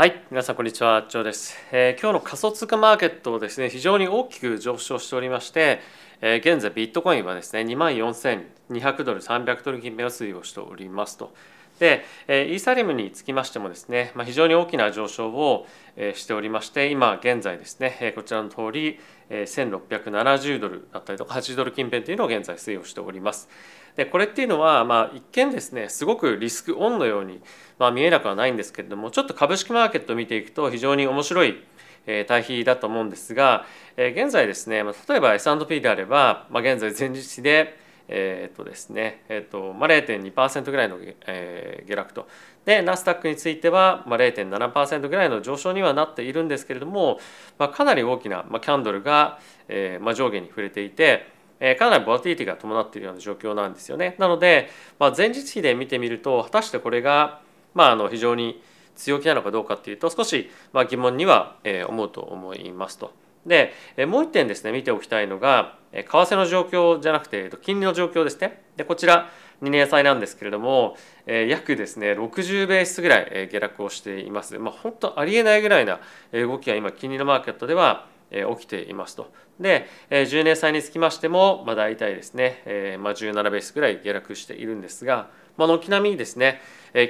はい皆さんこんにちはジョーです、えー今日の仮想通貨マーケットですね非常に大きく上昇しておりまして、えー現在ビットコインはですね2万4200ドル300ドル金目を推移をしておりますと。で、イーサリムにつきましてもですね、ま、非常に大きな上昇を、しておりまして今現在ですね、こちらの通り、1670ドルだったりとか80ドル近辺というのを現在推移をしております。でこれっていうのは、まあ、一見ですねすごくリスクオンのように、ま、見えなくはないんですけれどもちょっと株式マーケットを見ていくと非常に面白いえ対比だと思うんですが、現在ですね、例えば S&P であれば、ま、現在前日で、えーっとですねえーっとまあ、0.2%ぐらいの、えー下落とでナスダックについては、まあ、0.7%ぐらいの上昇にはなっているんですけれども、まあ、かなり大きな、まあ、キャンドルが、えーまあ、上下に触れていて、えーかなりボラティリティが伴っているような状況なんですよね。なので、まあ、前日比で見てみると果たしてこれが、まあ、あの非常に強気なのかどうかっていうと少しまあ疑問にはえー思うと思いますと。でもう一点ですね見ておきたいのが為替の状況じゃなくて金利の状況ですね。でこちら2年債なんですけれども、約ですね60ベースぐらい下落をしています。まあ本当ありえないぐらいな動きが今金利のマーケットでは起きていますと。で、10年債につきましても、まあ、大体ですね、まあ、17ベースぐらい下落しているんですが、まあ、軒並みですね、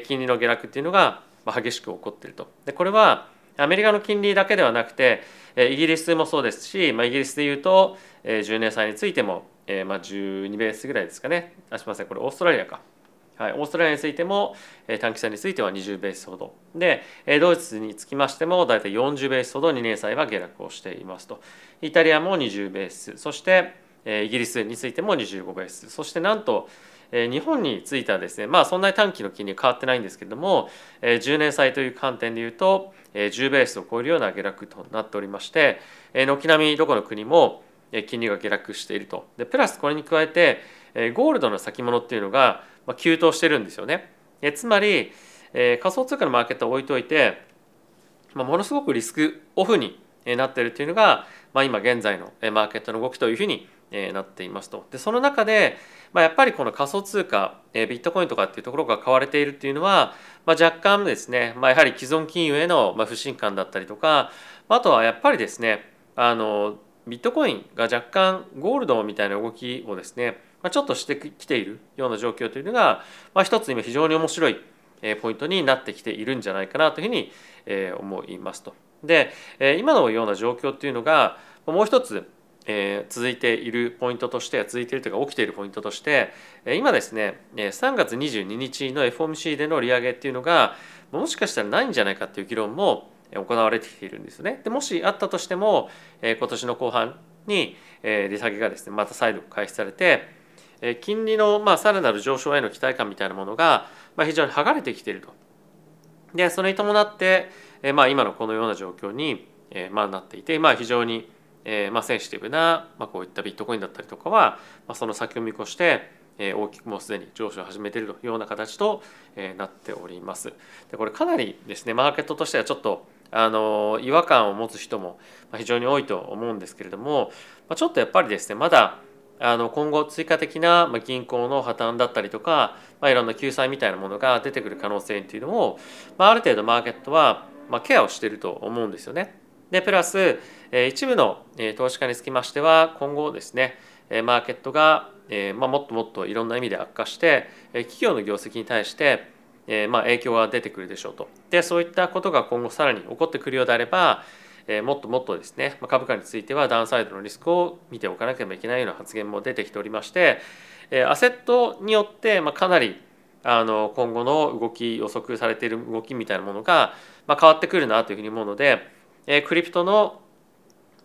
金利の下落っていうのが激しく起こっていると。でこれはアメリカの金利だけではなくて、イギリスもそうですし、まあ、イギリスでいうと、え10年債についても、えーまあ、12ベースぐらいですかね。あすみません。これオーストラリアか。はい、オーストラリアについても、え短期債については20ベースほど。で、えドイツにつきましても大体40ベースほど2年債は下落をしていますと。イタリアも20ベース。そして、えイギリスについても25ベース。そしてなんと、え日本についてはですねまあそんなに短期の金利変わってないんですけれども、え10年債という観点でいうと、え10ベースを超えるような下落となっておりまして、え軒並みどこの国も金利が下落しているとでプラスこれに加えてえゴールドの先物っていうのが急騰してるんですよね。えつまり、え仮想通貨のマーケットを置いといて、まあ、ものすごくリスクオフになっているというのが、まあ、今現在のマーケットの動きというふうにえなっていますと。でその中で、まあ、やっぱりこの仮想通貨えビットコインとかっていうところが買われているっていうのは、まあ、若干ですね、まあ、やはり既存金融への不信感だったりとかあとはやっぱりですねあのビットコインが若干ゴールドみたいな動きをですねまあちょっとしてきているような状況というのが、まあ、一つ今非常に面白いポイントになってきているんじゃないかなというふうに思いますと。で今のような状況っていうのがもう一つえー続いているポイントとして続いているというか起きているポイントとしてえー今ですね3月22日の FOMC での利上げっていうのがもしかしたらないんじゃないかっていう議論も行われてきているんですね。でもしあったとしてもえー今年の後半にえー利下げがですねまた再度開始されてえー金利のまあさらなる上昇への期待感みたいなものがまあ非常に剥がれてきていると。でそれに伴って、えーまあ、今のこのような状況に、えーまあ、なっていて、まあ、非常に、えーまあ、センシティブな、まあ、こういったビットコインだったりとかは、まあ、その先を見越して、えー大きくもうすでに上昇を始めているというような形と、えーなっております。でこれかなりですねマーケットとしてはちょっとあの違和感を持つ人も非常に多いと思うんですけれども、まあ、ちょっとやっぱりですねまだあの今後追加的な銀行の破綻だったりとか、まあ、いろんな救済みたいなものが出てくる可能性っていうのを、まあ、ある程度マーケットはまケアをしていると思うんですよね。でプラス一部の投資家につきましては今後ですねマーケットがまあもっともっといろんな意味で悪化して企業の業績に対してまあ影響が出てくるでしょうと。でそういったことが今後さらに起こってくるようであればもっともっとですね株価についてはダウンサイドのリスクを見ておかなければいけないような発言も出てきておりましてアセットによってかなりあの今後の動き予測されている動きみたいなものがまあ変わってくるなというふうに思うのでえクリプトの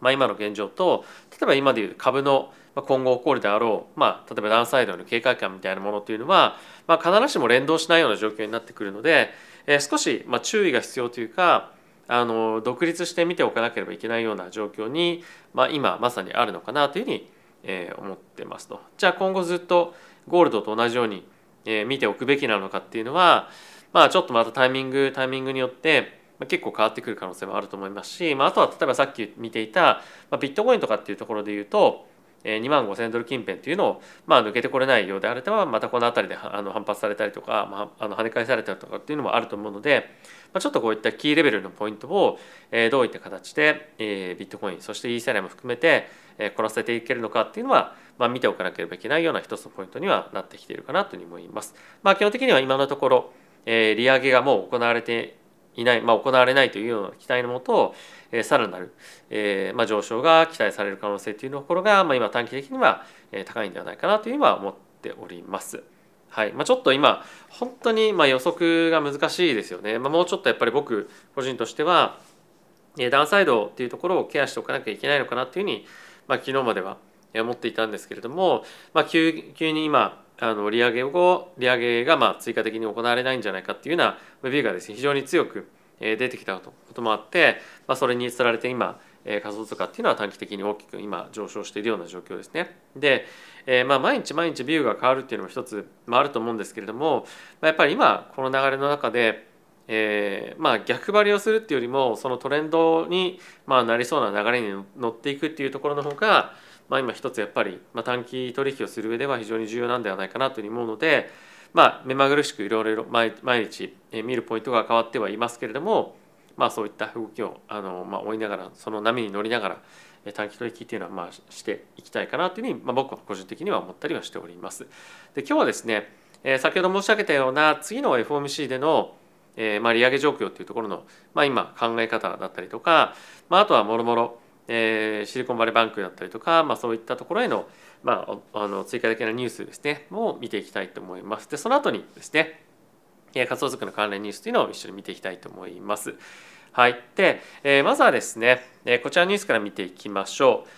まあ今の現状と例えば今でいう株の今後起こるであろう、まあ、例えばダウンサイドの警戒感みたいなものというのは、まあ、必ずしも連動しないような状況になってくるので、えー少しまあ注意が必要というかあの独立して見ておかなければいけないような状況に、まあ、今まさにあるのかなというふうに、えー思ってますと。じゃあ今後ずっとゴールドと同じように、えー見ておくべきなのかっていうのは、まあ、ちょっとまたタイミングタイミングによって結構変わってくる可能性もあると思いますし、まあ、あとは例えばさっき見ていた、まあ、ビットコインとかっていうところで言うと、2万5,000ドル近辺というのを、まあ、抜けてこれないようであればまたこの辺りであの反発されたりとか、まあ、あの跳ね返されたりとかっていうのもあると思うので、まあ、ちょっとこういったキーレベルのポイントを、えどういった形で、えビットコインそしてイーサリアム含めて、えこなせていけるのかっていうのは、まあ、見ておかなければいけないような一つのポイントにはなってきているかなというふうに思います。まあ、基本的には今のところ、え利上げがもう行われていない、まあ、行われないというような期待のもと、えー、さらなる、えーまあ、上昇が期待される可能性というところが、まあ、今短期的には高いんではないかなというふうには思っております。はいまあ、ちょっと今本当にまあ予測が難しいですよね。まあ、もうちょっとやっぱり僕個人としてはダウンサイドっていうところをケアしておかなきゃいけないのかなっていうふうに、まあ、昨日までは思っていたんですけれども、まあ、急急に今あの利上げ後利上げがまあ追加的に行われないんじゃないかっていうようなビューがですね非常に強く出てきたこともあって、まあ、それにつられて今仮想通貨っていうのは短期的に大きく今上昇しているような状況ですね。で、えー、まあ毎日毎日ビューが変わるっていうのも一つ、まあ、あると思うんですけれども、まあ、やっぱり今この流れの中で、えー、まあ逆張りをするっていうよりもそのトレンドにまあなりそうな流れに乗っていくっていうところの方が、まあ、今一つやっぱり、まあ、短期取引をする上では非常に重要なんではないかなというふうに思うので、まあ、目まぐるしくいろいろ毎日見るポイントが変わってはいますけれども、まあ、そういった動きをあの、まあ、追いながらその波に乗りながら短期取引っていうのはまあしていきたいかなというふうに、まあ、僕は個人的には思ったりはしております。で今日はですね、えー、先ほど申し上げたような次の FOMC での、えーまあ、利上げ状況っていうところの、まあ、今考え方だったりとか、まあ、あとはもろもろえー、シリコンバレーバンクだったりとか、まあ、そういったところへの,、まあ、あの追加的なニュースですねも見ていきたいと思います。でその後にですね仮想通貨の関連ニュースというのを一緒に見ていきたいと思います。はい。で、えー、まずはですね、えー、こちらのニュースから見ていきましょう。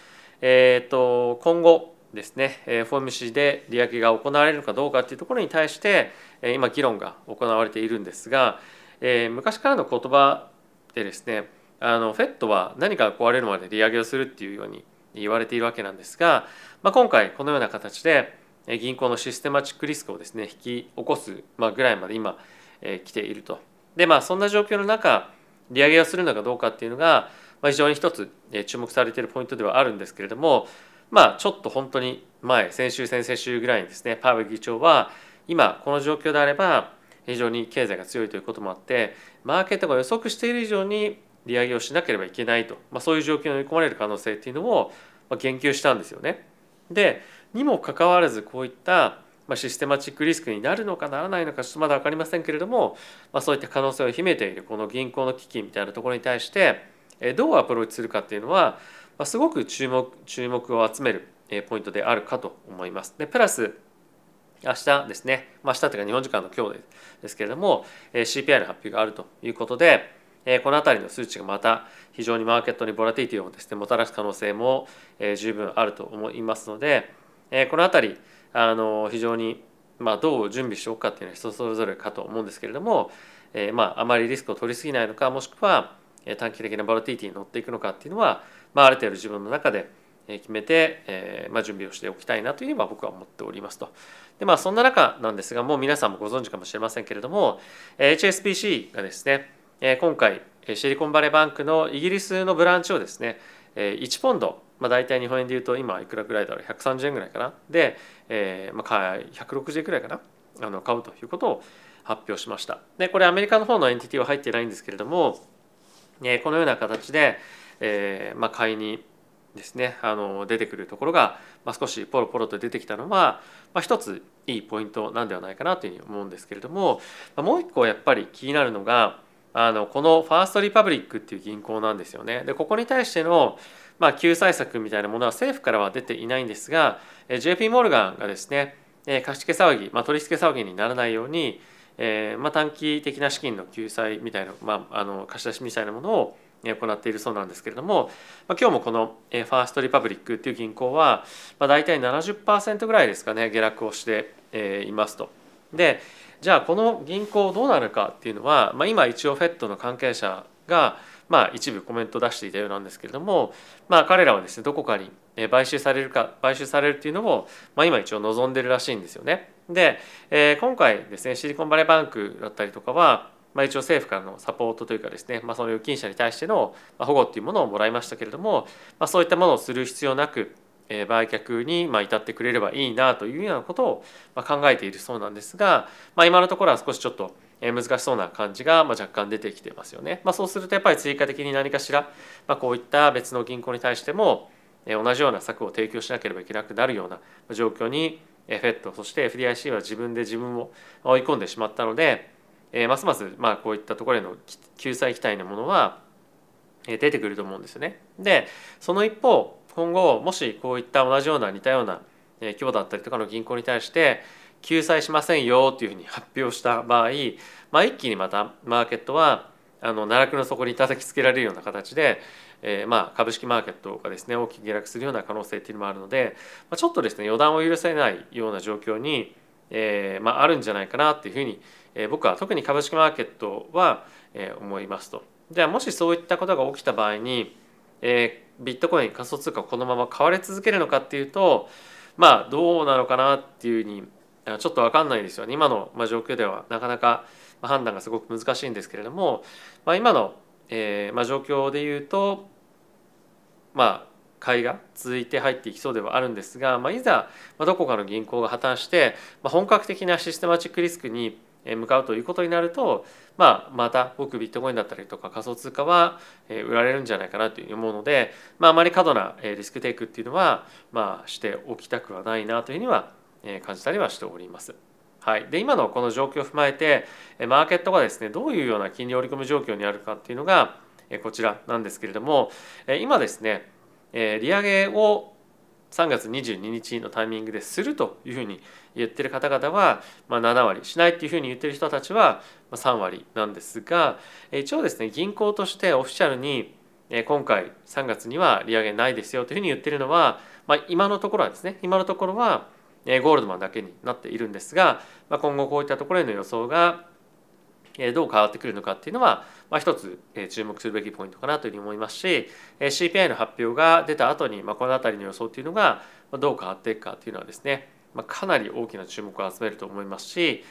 えっ、ー、と、今後ですね、えー、フォーム C で利上げが行われるかどうかっていうところに対して、えー、今議論が行われているんですが、えー、昔からの言葉でですね、あの FED は何か壊れるまで利上げをするっていうように言われているわけなんですが、まあ、今回このような形で銀行のシステマチックリスクをですね引き起こす、ぐらいまで今、えー、来ていると。でまあそんな状況の中利上げをするのかどうかっていうのが、非常に一つ注目されているポイントではあるんですけれどもまあちょっと本当に前先週先々週ぐらいにですねパウエル議長は今この状況であれば非常に経済が強いということもあってマーケットが予測している以上に利上げをしなければいけないと、まあ、そういう状況に追い込まれる可能性っていうのを言及したんですよね。でにもかかわらずこういったまあ、システマチックリスクになるのかならないのかちょっとまだ分かりませんけれども、まあ、そういった可能性を秘めているこの銀行の危機みたいなところに対してどうアプローチするかっていうのは、まあ、すごく注目注目を集めるポイントであるかと思います。でプラス明日ですね、まあ、明日というか日本時間の今日ですけれども CPI の発表があるということでこの辺りの数値がまた非常にマーケットにボラティティをですねもたらす可能性も十分あると思いますのでこの辺りあの非常に、まあ、どう準備しておくかっていうのは人それぞれかと思うんですけれども、え、まあ、あまりリスクを取りすぎないのかもしくは短期的なボラティティに乗っていくのかっていうのは、まあ、ある程度自分の中で決めて、えーまあ、準備をしておきたいなというのは僕は思っておりますと。でまあそんな中なんですがもう皆さんもご存知かもしれませんけれども HSBC がですね今回シリコンバレーバンクのイギリスのブランチをですね1ポンドまあ、大体日本円でいうと今いくらぐらいだろう130円ぐらいかな？で、えまあ、160円ぐらいかな？あの買うということを発表しました。でこれアメリカの方のエンティティは入ってないんですけれども、え、このような形で、えまあ、買いにですねあの出てくるところが、まあ、少しポロポロと出てきたのは、まあ、一ついいポイントなんではないかなというふうに思うんですけれども、まあ、もう一個やっぱり気になるのがあのこのファーストリパブリックっていう銀行なんですよね。でここに対してのまあ、救済策みたいなものは政府からは出ていないんですが JP モルガンがですね貸付騒ぎ、まあ、取り付け騒ぎにならないように、えーまあ、短期的な資金の救済みたいな、まあ、あの貸し出しみたいなものを行っているそうなんですけれども、まあ、今日もこのファーストリパブリックっていう銀行は、まあ、大体70%ぐらいですかね下落をしていますと。でじゃあこの銀行どうなるかっていうのは、まあ、今一応 FED の関係者がまあ、一部コメントを出していたようなんですけれども、まあ、彼らはですねどこかに買収されるか買収されるっていうのを、まあ、今一応望んでるらしいんですよね。で、えー、今回ですねシリコンバレーバンクだったりとかは、まあ、一応政府からのサポートというかですね、まあ、その預金者に対しての保護っていうものをもらいましたけれども、まあ、そういったものをする必要なく売却に至ってくれればいいなというようなことを考えているそうなんですが、まあ、今のところは少しちょっと難しそうな感じが若干出てきてますよね。まあ、そうするとやっぱり追加的に何かしら、まあこういった別の銀行に対しても同じような策を提供しなければいけなくなるような状況に FED そして FDIC は自分で自分を追い込んでしまったので、えますますまあこういったところへの救済期待のものは出てくると思うんですよね。でその一方今後もしこういった同じような似たような規模だったりとかの銀行に対して救済しませんよというふうに発表した場合、まあ、一気にまたマーケットはあの奈落の底に叩きつけられるような形で、えー、まあ株式マーケットがですね大きく下落するような可能性っていうのもあるので、まあ、ちょっとですね予断を許せないような状況に、えーまあ、あるんじゃないかなっていうふうに、えー、僕は特に株式マーケットは、えー、思いますと。ではもしそういったことが起きた場合に、えー、ビットコイン仮想通貨このまま買われ続けるのかっていうとまあどうなのかなっていうふうにちょっと分かんないですよね。今の状況ではなかなか判断がすごく難しいんですけれども、まあ、今の、えーまあ、状況でいうとまあ買いが続いて入っていきそうではあるんですが、まあ、いざどこかの銀行が破綻して、まあ、本格的なシステマチックリスクに向かうということになると、まあ、また僕ビットコインだったりとか仮想通貨は売られるんじゃないかなというふうに思うので、まあ、あまり過度なリスクテイクっていうのは、まあ、しておきたくはないなというふうには感じたりはしております。はい、で今のこの状況を踏まえてマーケットがですねどういうような金利織り込み状況にあるかっていうのがこちらなんですけれども今ですね利上げを3月22日のタイミングでするというふうに言ってる方々はまあ7割しないっていうふうに言ってる人たちは3割なんですが一応ですね銀行としてオフィシャルに今回3月には利上げないですよというふうに言ってるのは、まあ、今のところはですね今のところはゴールドマンだけになっているんですが、まあ、今後こういったところへの予想がどう変わってくるのかっていうのは、まあ、一つ注目するべきポイントかなというふうに思いますし CPI の発表が出た後にまあこの辺りの予想っていうのがどう変わっていくかっていうのはですね、まあ、かなり大きな注目を集めると思いますし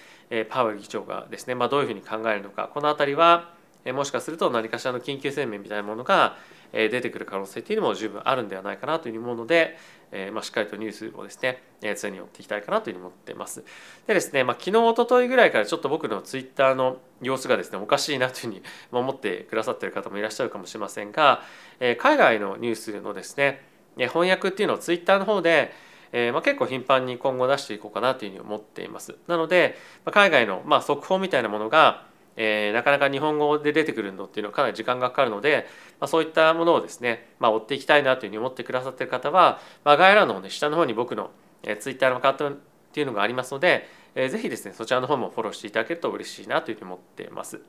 パウエル議長がですね、まあ、どういうふうに考えるのかこの辺りはもしかすると何かしらの緊急声明みたいなものが出てくる可能性っていうのも十分あるんではないかなというふうに思うので、えー、まあ、しっかりとニュースをですね、えー、常に追っていきたいかなというふうに思っています。でですね、まあ、昨日一昨日ぐらいからちょっと僕のツイッターの様子がですねおかしいなというふうに 思ってくださってる方もいらっしゃるかもしれませんが、えー、海外のニュースのですね翻訳っていうのをツイッターの方でえーまあ、結構頻繁に今後出していこうかなというふうに思っています。なので、まあ、海外の、まあ、速報みたいなものがえー、なかなか日本語で出てくるのっていうのはかなり時間がかかるので、まあ、そういったものをですね、まあ、追っていきたいなというふうに思ってくださってる方は、まあ、概要欄の、ね、下の方に僕の、えー、ツイッターのアカウントっていうのがありますので、えー、ぜひですねそちらの方もフォローしていただけると嬉しいなというふうに思っています。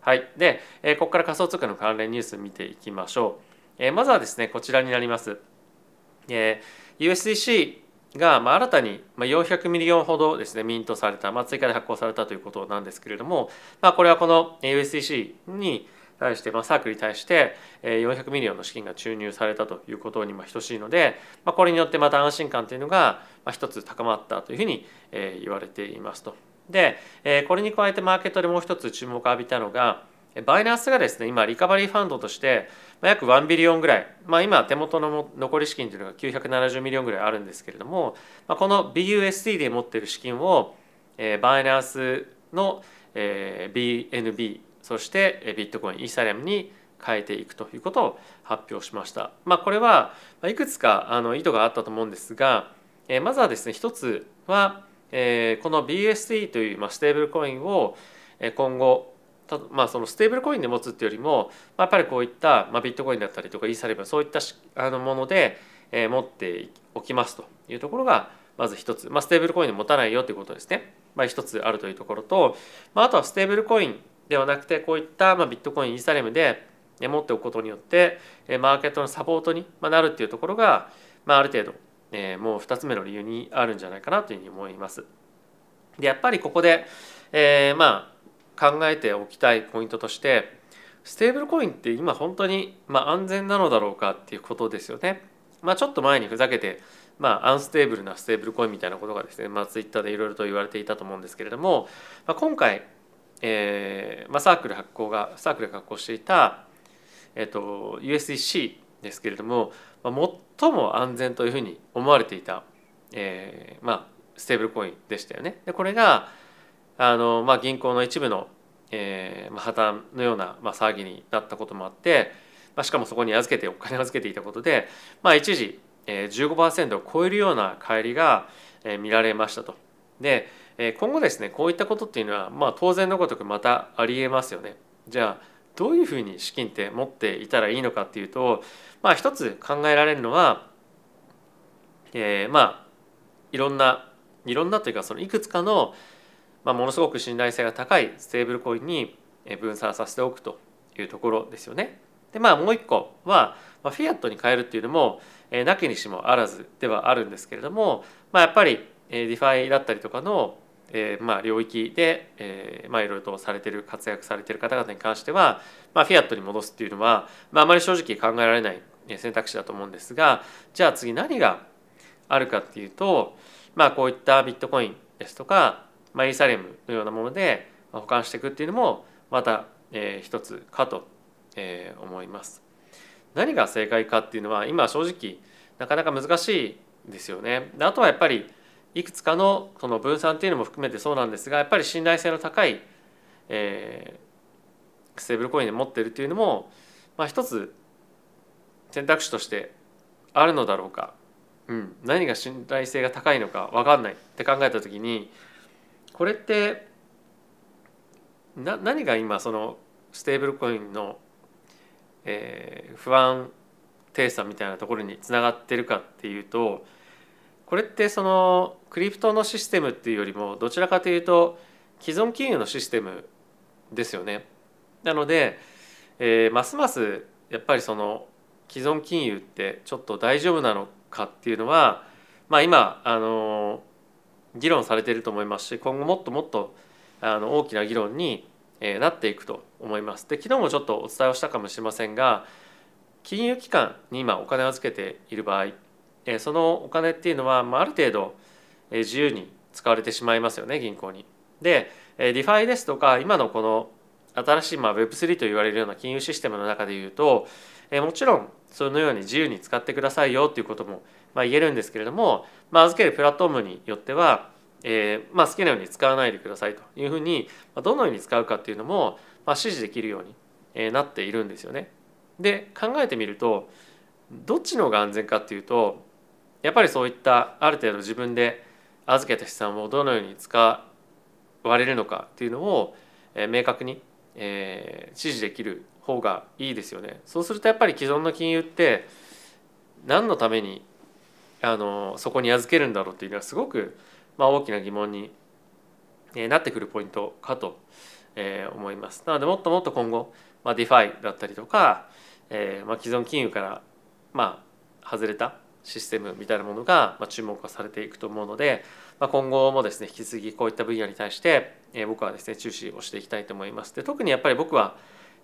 はい、で、えー、ここから仮想通貨の関連ニュース見ていきましょう。えー、まずはですねこちらになります。えー、USDC が、まあ、新たに400ミリオンほどですねミントされた、まあ、追加で発行されたということなんですけれども、まあ、これはこの USDC に対して、まあ、サークルに対して400ミリオンの資金が注入されたということに等しいので、まあ、これによってまた安心感というのが一つ高まったというふうに言われていますと。でこれに加えてマーケットでもう一つ注目を浴びたのがバイナンスがですね今リカバリーファンドとして約1ビリオンぐらい、まあ、今手元の残り資金というのが970ミリオンぐらいあるんですけれども、まあ、この BUSD で持っている資金を、えー、バイナンスの、えー、BNB そしてビットコインイーサリアムに変えていくということを発表しました。まあ、これはいくつかあの意図があったと思うんですが、えー、まずはですね一つは、えー、この BUSD という、まあ、ステーブルコインを今後まあ、そのステーブルコインで持つっていうよりもやっぱりこういった、まあ、ビットコインだったりとかイーサリアムそういったあのもので、えー、持っておきますというところがまず一つ、まあ、ステーブルコインで持たないよということですね、まあ、一つあるというところと、まあ、あとはステーブルコインではなくてこういった、まあ、ビットコインイーサリアムで持っておくことによってマーケットのサポートになるっていうところが、まあ、ある程度、えー、もう2つ目の理由にあるんじゃないかなというふうに思います。でやっぱりここで、えー、まあ考えておきたいポイントとしてステーブルコインって今本当にまあ安全なのだろうかっていうことですよね。まあ、ちょっと前にふざけてまあ、アンステーブルなステーブルコインみたいなことがですね、まあ、ツイッターでいろいろと言われていたと思うんですけれども、まあ、今回、えーまあ、サークル発行がサークルが発行していた、えーと、USDC ですけれども、まあ、最も安全というふうに思われていた、えー、まあステーブルコインでしたよね。でこれがあの、まあ、銀行の一部の、えーまあ、破綻のような、まあ、騒ぎになったこともあって、まあ、しかもそこに預けてお金を預けていたことで、まあ、一時、えー、15%を超えるような帰りが、えー、見られましたと。で、えー、今後ですねこういったことっていうのは、まあ、当然のごとくまたありえますよね。じゃあどういうふうに資金って持っていたらいいのかっていうと、まあ、一つ考えられるのは、えー、まあいろんないろんなというかそのいくつかの、まあ、ものすごく信頼性が高いステーブルコインに分散させておくというところですよね。でまあもう一個は、まあ、フィアットに変えるっていうのも、えー、なきにしもあらずではあるんですけれども、まあ、やっぱり、えー、ディファイだったりとかの、えーまあ、領域で、えーまあ、いろいろとされてる活躍されてる方々に関しては、まあ、フィアットに戻すっていうのは、まあ、あまり正直考えられない選択肢だと思うんですがじゃあ次何があるかっていうと、まあ、こういったビットコインですとか、まあ、イーサリアムのようなもので保管していくっていうのもまた、えー、一つかと、えー、思います。何が正解かっていうのは今正直なかなか難しいですよね。あとはやっぱりいくつかのその分散っていうのも含めてそうなんですがやっぱり信頼性の高い、えー、ステーブルコインで持ってるっていうのも、まあ、一つ選択肢としてあるのだろうかうん、何が信頼性が高いのか分かんないって考えた時にこれってな何が今そのステーブルコインの、えー、不安定さみたいなところにつながってるかっていうとこれってそのクリプトのシステムっていうよりもどちらかというと既存金融のシステムですよね。なので、えー、ますますやっぱりその既存金融ってちょっと大丈夫なのかっていうのは、まあ、今あの議論されていると思いますし今後もっともっとあの大きな議論になっていくと思います。で昨日もちょっとお伝えをしたかもしれませんが金融機関に今お金を預けている場合そのお金っていうのは、あ、る程度自由に使われてしまいますよね銀行に。でディファイですとか今のこの新しいまあ Web3 と言われるような金融システムの中でいうともちろんそのように自由に使ってくださいよということもま言えるんですけれども、まあ、預けるプラットフォームによっては、えー、まあ好きなように使わないでくださいというふうにまあどのように使うかっていうのもまあ指示できるようになっているんですよね。で考えてみるとどっちの方が安全かっていうとやっぱりそういったある程度自分で預けた資産をどのように使われるのかっていうのを明確に指示できる方がいいですよね。そうするとやっぱり既存の金融って何のためにあのそこに預けるんだろうっていうのはすごく、まあ、大きな疑問になってくるポイントかと思います。なのでもっともっと今後、まあ、ディファイだったりとか、えーまあ、既存金融から、まあ、外れたシステムみたいなものが、まあ、注目化されていくと思うので、まあ、今後もですね引き続きこういった分野に対して、えー、僕はですね注視をしていきたいと思います。で特にやっぱり僕は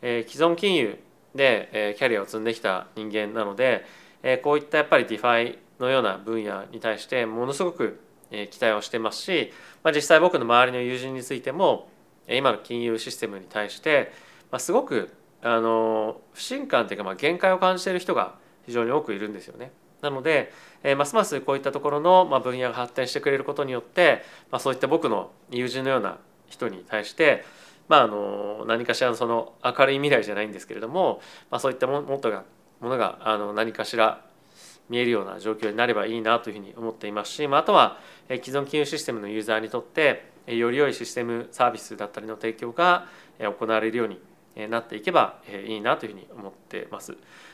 え既存金融で、えキャリアを積んできた人間なので、えこういったやっぱり DeFi のような分野に対してものすごく期待をしてますし、まあ、実際僕の周りの友人についても今の金融システムに対して、すごくあの不信感というかまあ限界を感じている人が非常に多くいるんですよね。なので、えますますこういったところの、ま、分野が発展してくれることによって、まあ、そういった僕の友人のような人に対してまあ、あの何かしらのその明るい未来じゃないんですけれども、まあ、そういったももとがものがあの何かしら見えるような状況になればいいなというふうに思っていますし、まあ、とは既存金融システムのユーザーにとってより良いシステムサービスだったりの提供が行われるようになっていけばいいなというふうに思ってます。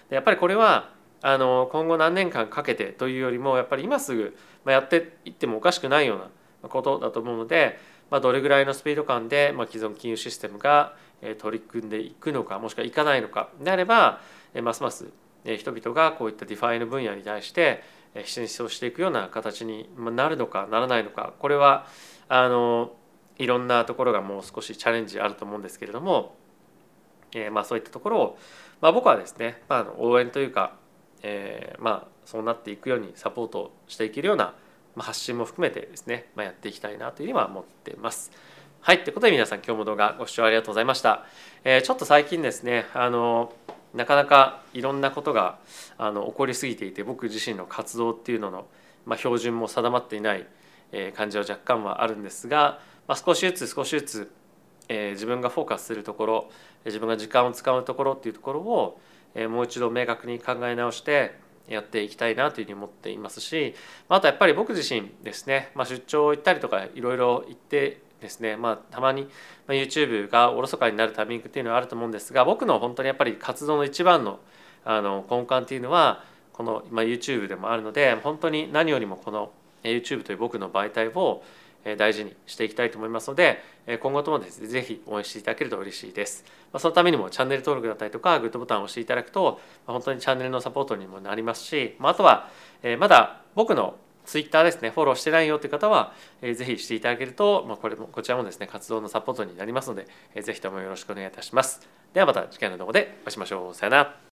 でやっぱりこれはあの今後何年間かけてというよりもやっぱり今すぐやっていってもおかしくないようなことだと思うのでまあ、どれぐらいのスピード感で、まあ、既存金融システムが取り組んでいくのかもしくはいかないのかであればますます人々がこういった DeFi の分野に対して進出をしていくような形になるのかならないのかこれはあのいろんなところがもう少しチャレンジあると思うんですけれども、えー、まあそういったところを、まあ、僕はですね、まあ、応援というか、えー、まあそうなっていくようにサポートしていけるような発信も含めてですね、まあ、やっていきたいなというふうには思ってます。はい、ということで皆さん今日も動画ご視聴ありがとうございました。えー、ちょっと最近ですね、あのなかなかいろんなことがあの起こりすぎていて僕自身の活動っていうのの、まあ、標準も定まっていない感じは若干はあるんですが、まあ、少しずつ少しずつ、えー、自分がフォーカスするところ自分が時間を使うところっていうところを、えー、もう一度明確に考え直してやっていきたいなというふうに思っていますしあとやっぱり僕自身ですね、まあ、出張行ったりとかいろいろ行ってですね、まあ、たまに YouTube がおろそかになるタイミングっていうのはあると思うんですが僕の本当にやっぱり活動の一番のあの根幹っていうのはこの、まあ、YouTube でもあるので本当に何よりもこの YouTube という僕の媒体を大事にしていきたいと思いますので今後ともですね是非応援していただけると嬉しいです。そのためにもチャンネル登録だったりとかグッドボタンを押していただくと本当にチャンネルのサポートにもなりますしあとはまだ僕のツイッターですねフォローしてないよという方はえー、ぜひしていただけると、まあ、これもこちらもですね活動のサポートになりますのでえー、ぜひともよろしくお願いいたします。ではまた次回の動画でお会いしましょう。さよなら。